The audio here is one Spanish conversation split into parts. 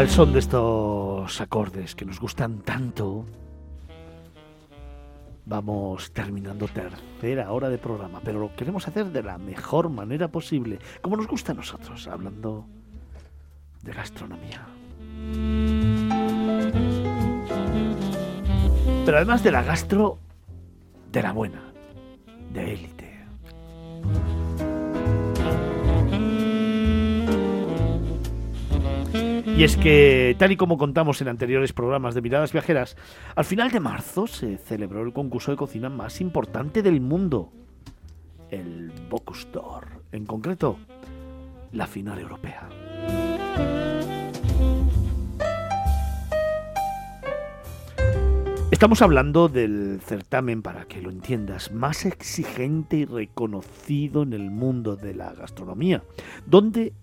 Al son de estos acordes que nos gustan tanto, vamos terminando tercera hora de programa, pero lo queremos hacer de la mejor manera posible, como nos gusta a nosotros, hablando de gastronomía. Pero además de la gastro, de la buena, de élite. Y es que, tal y como contamos en anteriores programas de Miradas Viajeras, al final de marzo se celebró el concurso de cocina más importante del mundo, el Bocuse en concreto, la final europea. Estamos hablando del certamen, para que lo entiendas, más exigente y reconocido en el mundo de la gastronomía, donde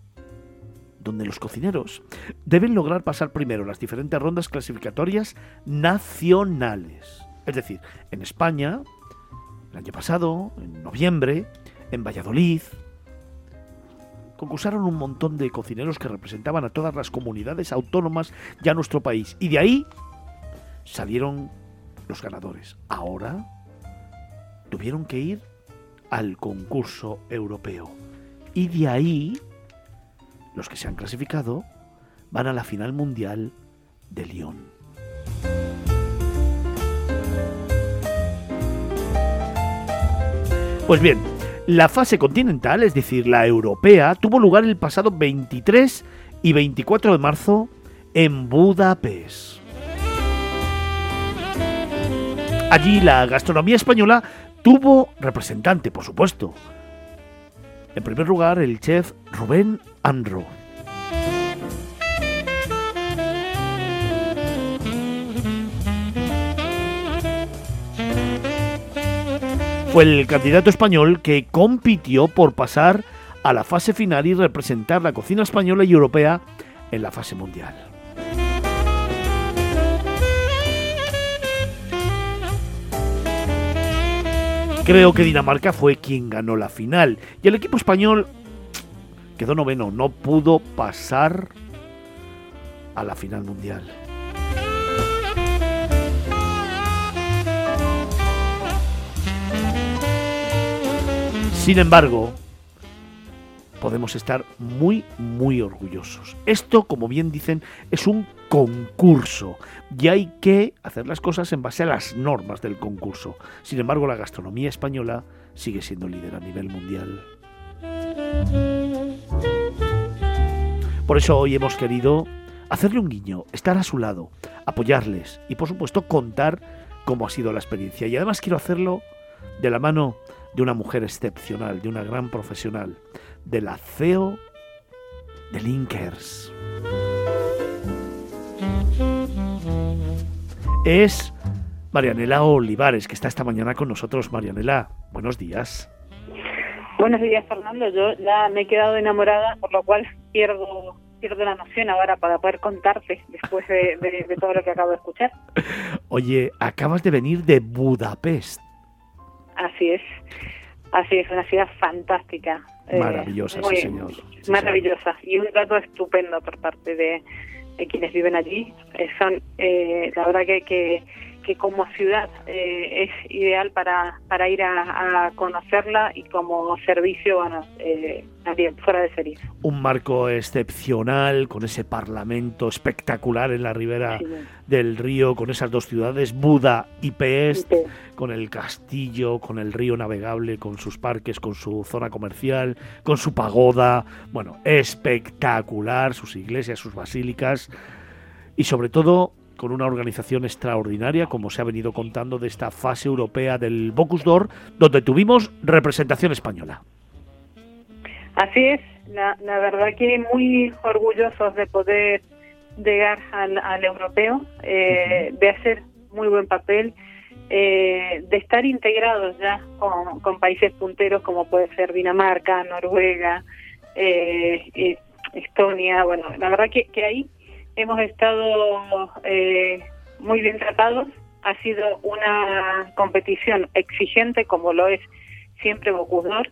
donde los cocineros deben lograr pasar primero las diferentes rondas clasificatorias nacionales. Es decir, en España, el año pasado, en noviembre, en Valladolid, concursaron un montón de cocineros que representaban a todas las comunidades autónomas y a nuestro país. Y de ahí salieron los ganadores. Ahora tuvieron que ir al concurso europeo. Y de ahí los que se han clasificado van a la final mundial de Lyon. Pues bien, la fase continental, es decir, la europea, tuvo lugar el pasado 23 y 24 de marzo en Budapest. Allí la gastronomía española tuvo representante, por supuesto, en primer lugar, el chef Rubén Anro. Fue el candidato español que compitió por pasar a la fase final y representar la cocina española y europea en la fase mundial. Creo que Dinamarca fue quien ganó la final y el equipo español quedó noveno, no pudo pasar a la final mundial. Sin embargo, podemos estar muy, muy orgullosos. Esto, como bien dicen, es un concurso y hay que hacer las cosas en base a las normas del concurso. Sin embargo, la gastronomía española sigue siendo líder a nivel mundial. Por eso hoy hemos querido hacerle un guiño, estar a su lado, apoyarles y por supuesto contar cómo ha sido la experiencia. Y además quiero hacerlo de la mano de una mujer excepcional, de una gran profesional, de la CEO de Linkers. Es Marianela Olivares, que está esta mañana con nosotros. Marianela, buenos días. Buenos días, Fernando. Yo ya me he quedado enamorada, por lo cual pierdo pierdo la noción ahora para poder contarte después de, de todo lo que acabo de escuchar. Oye, acabas de venir de Budapest. Así es. Así es, una ciudad fantástica. Eh, maravillosa, sí, señor. maravillosa. Y un trato estupendo por parte de, quienes viven allí. Eh, son, eh, la verdad que, que que como ciudad eh, es ideal para, para ir a, conocerla y como servicio, bueno, eh, también fuera de serie. Un marco excepcional, con ese parlamento espectacular en la ribera del río, con esas dos ciudades, Buda y Pest, con el castillo, con el río navegable, con sus parques, con su zona comercial, con su pagoda, bueno, espectacular, sus iglesias, sus basílicas. Y sobre todo con una organización extraordinaria, como se ha venido contando de esta fase europea del Bocus d'Or, donde tuvimos representación española. Así es, la, verdad que muy orgullosos de poder llegar al, europeo, eh, de hacer muy buen papel, eh, de estar integrados ya con, países punteros como puede ser Dinamarca, Noruega, eh, Estonia, bueno, la verdad que, que ahí hemos estado eh, muy bien tratados. Ha sido una competición exigente, como lo es siempre Bocudor,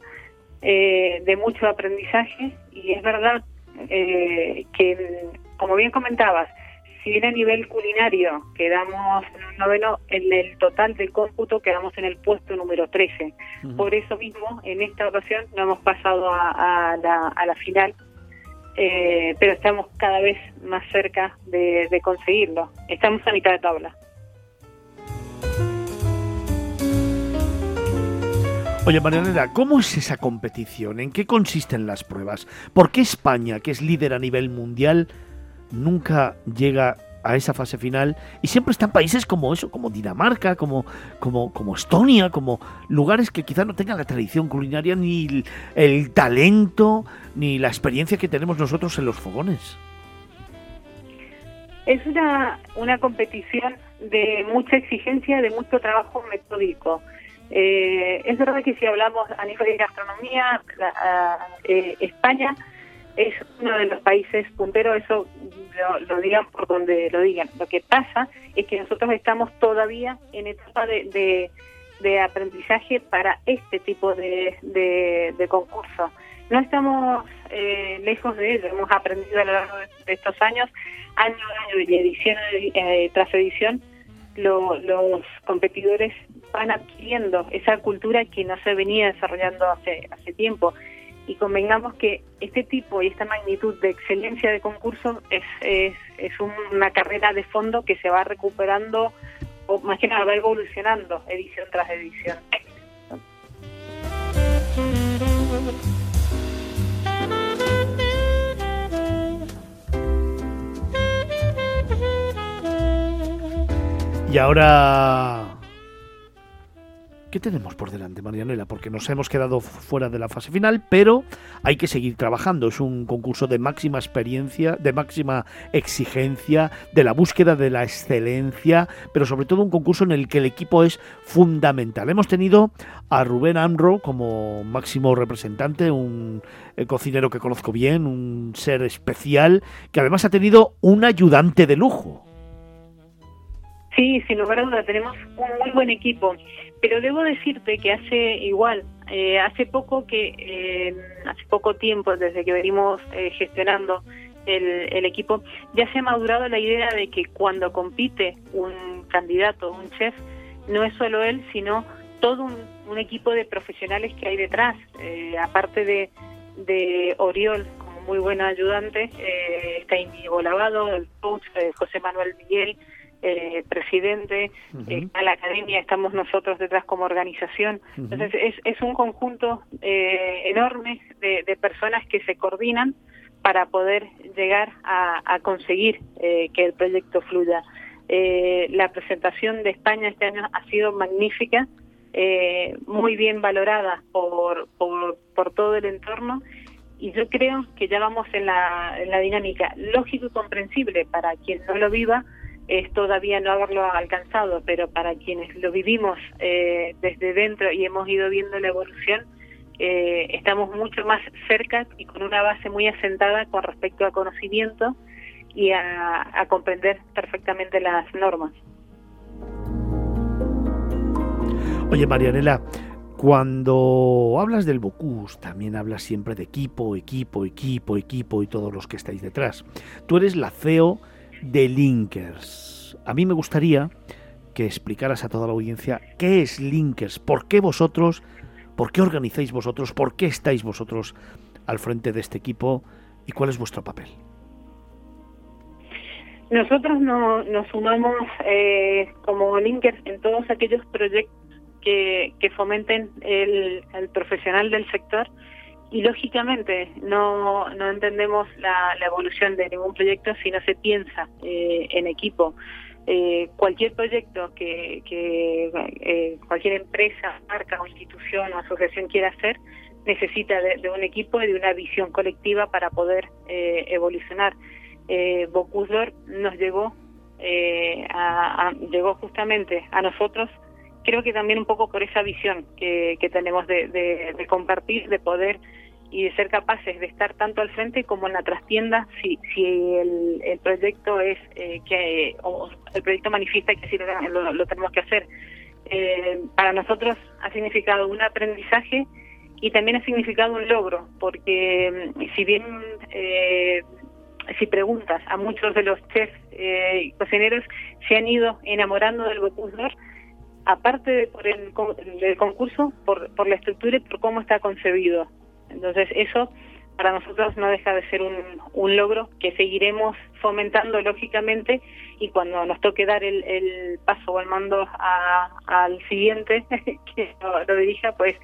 eh, de mucho aprendizaje y es verdad eh, que como bien comentabas, si bien a nivel culinario quedamos en un noveno, en el total de cómputo quedamos en el puesto número 13. Por eso mismo, en esta ocasión no hemos pasado a, la, final, eh, pero estamos cada vez más cerca de, conseguirlo. Estamos a mitad de tabla. Oye, Marianela, ¿cómo es esa competición? ¿En qué consisten las pruebas? ¿Por qué España, que es líder a nivel mundial, nunca llega a esa fase final y siempre están países como eso, como Dinamarca, como, como, como Estonia, como lugares que quizás no tengan la tradición culinaria ni el, talento ni la experiencia que tenemos nosotros en los fogones. Es una, una competición de mucha exigencia, de mucho trabajo metódico. Eh, es verdad que si hablamos a nivel de gastronomía, eh, España es uno de los países punteros, eso lo, digan por donde lo digan. Lo que pasa es que nosotros estamos todavía en etapa de, de, aprendizaje para este tipo de, de, concurso. No estamos eh, lejos de ello, hemos aprendido a lo largo de, estos años, año a año y edición tras edición, los competidores van adquiriendo esa cultura que no se venía desarrollando hace, hace tiempo. Y convengamos que este tipo y esta magnitud de excelencia de concurso es, es, es una carrera de fondo que se va recuperando, o más que nada va evolucionando edición tras edición. Y ahora ¿Qué tenemos por delante, Marianela? Porque nos hemos quedado fuera de la fase final, pero hay que seguir trabajando. Es un concurso de máxima experiencia, de máxima exigencia, de la búsqueda de la excelencia, pero sobre todo un concurso en el que el equipo es fundamental. Hemos tenido a Rubén Amro como máximo representante, un eh, cocinero que conozco bien, un ser especial, que además ha tenido un ayudante de lujo. Sí, sin lugar a duda, tenemos un muy buen equipo, pero debo decirte que hace igual, eh, hace poco que, eh, hace poco tiempo, desde que venimos eh, gestionando el, equipo, ya se ha madurado la idea de que cuando compite un candidato, un chef, no es solo él, sino todo un, equipo de profesionales que hay detrás, aparte de, de Oriol como muy buen ayudante, está Indigo Lavado, el coach José Manuel Miguel, eh, presidente, eh, a la academia estamos nosotros detrás como organización. Entonces es, es un conjunto eh, enorme de, personas que se coordinan para poder llegar a, conseguir que el proyecto fluya. la presentación de España este año ha sido magnífica, muy bien valorada por, por, por todo el entorno y yo creo que ya vamos en la, en la dinámica lógico y comprensible para quien no lo viva, es todavía no haberlo alcanzado, pero para quienes lo vivimos eh, desde dentro y hemos ido viendo la evolución, eh, estamos mucho más cerca y con una base muy asentada con respecto a conocimiento y a, comprender perfectamente las normas. Oye, Marianela, cuando hablas del Bocus, también hablas siempre de equipo, equipo, equipo, equipo y todos los que estáis detrás. Tú eres la CEO de Linkers. A mí me gustaría que explicaras a toda la audiencia qué es Linkers, por qué vosotros, por qué organizáis vosotros, por qué estáis vosotros al frente de este equipo y cuál es vuestro papel. Nosotros nos sumamos eh, como Linkers en todos aquellos proyectos que, fomenten el profesional del sector y lógicamente no, no entendemos la, evolución de ningún proyecto si no se piensa eh, en equipo. Eh, cualquier proyecto que, que eh, cualquier empresa, marca o institución o asociación quiera hacer necesita de, un equipo y de una visión colectiva para poder evolucionar. Eh, Bocusdor nos llegó, a, llegó justamente a nosotros creo que también un poco por esa visión que, tenemos de, compartir, de poder y de ser capaces de estar tanto al frente como en la trastienda si, si el, proyecto es eh, que o el proyecto manifiesta que así lo, tenemos que hacer. Eh, para nosotros ha significado un aprendizaje y también ha significado un logro, porque mm, si bien eh, si preguntas a muchos de los chefs y cocineros, se han ido enamorando del Bocuse d'Or, aparte de por el, del concurso, por, por la estructura y por cómo está concebido. Entonces, eso para nosotros no deja de ser un, un logro que seguiremos fomentando lógicamente y cuando nos toque dar el, el paso o el mando al siguiente que lo, dirija, pues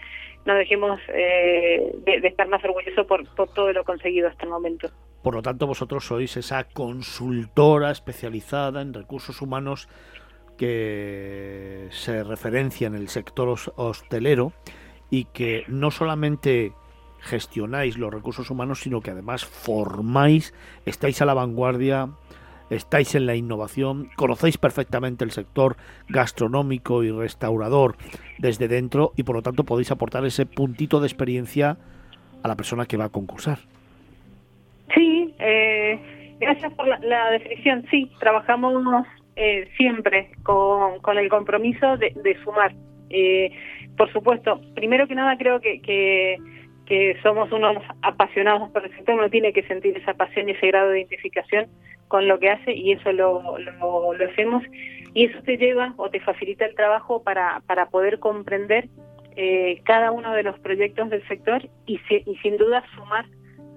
no dejemos eh, de, estar más orgullosos por, por todo lo conseguido hasta el momento. Por lo tanto, vosotros sois esa consultora especializada en recursos humanos que se referencia en el sector hostelero y que no solamente gestionáis los recursos humanos, sino que además formáis, estáis a la vanguardia, estáis en la innovación, conocéis perfectamente el sector gastronómico y restaurador desde dentro y por lo tanto podéis aportar ese puntito de experiencia a la persona que va a concursar. Sí, eh, gracias por la, definición. Sí, trabajamos eh, siempre con, con, el compromiso de, sumar. Eh, por supuesto, primero que nada creo que, somos unos apasionados por el sector, uno tiene que sentir esa pasión y ese grado de identificación con lo que hace y eso lo, hacemos y eso te lleva o te facilita el trabajo para, poder comprender eh, cada uno de los proyectos del sector y, y sin duda sumar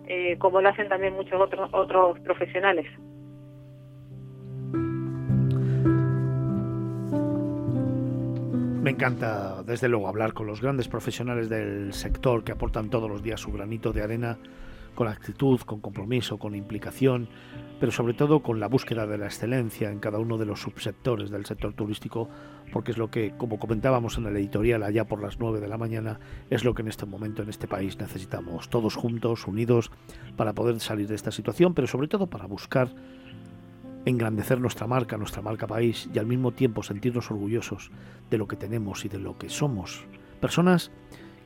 eh, como lo hacen también muchos otros otros profesionales. Me encanta, desde luego, hablar con los grandes profesionales del sector que aportan todos los días su granito de arena con actitud, con compromiso, con implicación, pero sobre todo con la búsqueda de la excelencia en cada uno de los subsectores del sector turístico, porque es lo que, como comentábamos en el editorial allá por las 9 de la mañana, es lo que en este momento en este país necesitamos, todos juntos, unidos, para poder salir de esta situación, pero sobre todo para buscar engrandecer nuestra marca, nuestra marca país y al mismo tiempo sentirnos orgullosos de lo que tenemos y de lo que somos. Personas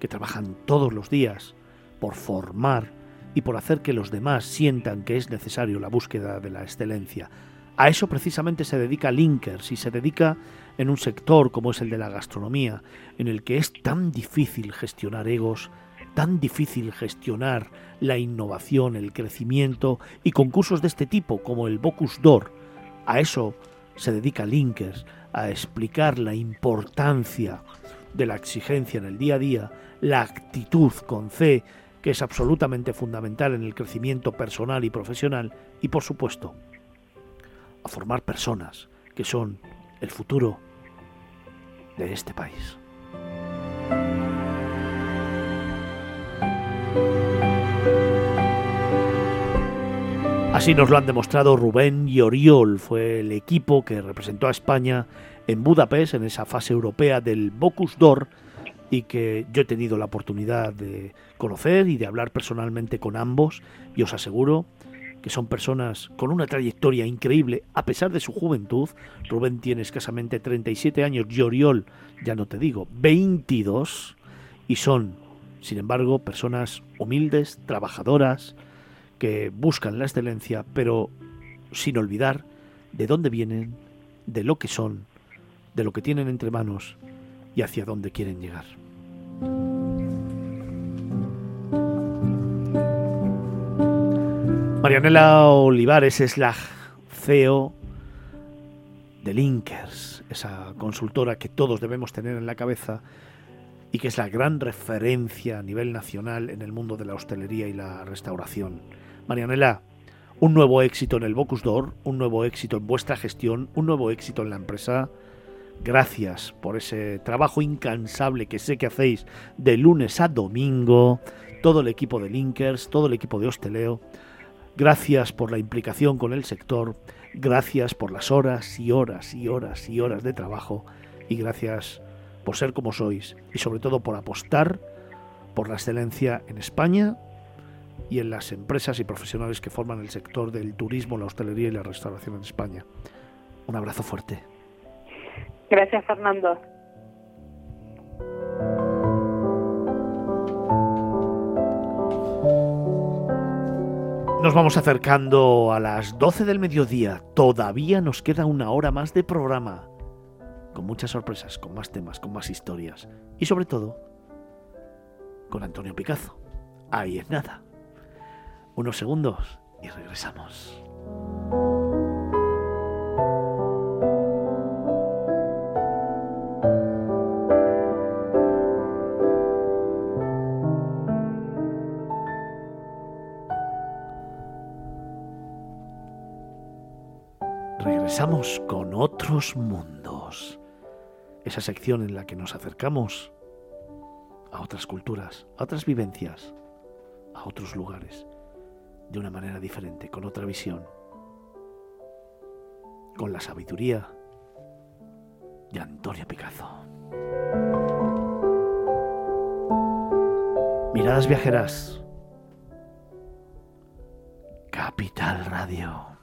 que trabajan todos los días por formar y por hacer que los demás sientan que es necesario la búsqueda de la excelencia. A eso precisamente se dedica Linkers y se dedica en un sector como es el de la gastronomía, en el que es tan difícil gestionar egos, tan difícil gestionar la innovación, el crecimiento y concursos de este tipo como el Bocus d'Or. A eso se dedica Linkers, a explicar la importancia de la exigencia en el día a día, la actitud con C, que es absolutamente fundamental en el crecimiento personal y profesional, y por supuesto, a formar personas que son el futuro de este país. Así nos lo han demostrado Rubén y Oriol, fue el equipo que representó a España en Budapest en esa fase europea del Bocus d'Or y que yo he tenido la oportunidad de conocer y de hablar personalmente con ambos y os aseguro que son personas con una trayectoria increíble a pesar de su juventud. Rubén tiene escasamente 37 años y Oriol, ya no te digo, 22 y son, sin embargo, personas humildes, trabajadoras, que buscan la excelencia, pero sin olvidar de dónde vienen, de lo que son, de lo que tienen entre manos y hacia dónde quieren llegar. Marianela Olivares es la CEO de Linkers, esa consultora que todos debemos tener en la cabeza y que es la gran referencia a nivel nacional en el mundo de la hostelería y la restauración. Marianela, un nuevo éxito en el Bocus d'Or, un nuevo éxito en vuestra gestión, un nuevo éxito en la empresa. Gracias por ese trabajo incansable que sé que hacéis de lunes a domingo, todo el equipo de Linkers, todo el equipo de Hosteleo. Gracias por la implicación con el sector, gracias por las horas y horas y horas y horas de trabajo y gracias por ser como sois y sobre todo por apostar por la excelencia en España y en las empresas y profesionales que forman el sector del turismo, la hostelería y la restauración en España. Un abrazo fuerte. Gracias, Fernando. Nos vamos acercando a las 12 del mediodía. Todavía nos queda una hora más de programa. Con muchas sorpresas, con más temas, con más historias. Y sobre todo, con Antonio Picazo. Ahí es nada unos segundos y regresamos. Regresamos con otros mundos. Esa sección en la que nos acercamos a otras culturas, a otras vivencias, a otros lugares, de una manera diferente, con otra visión, con la sabiduría de Antonio Picazo. Miradas viajeras. Capital Radio.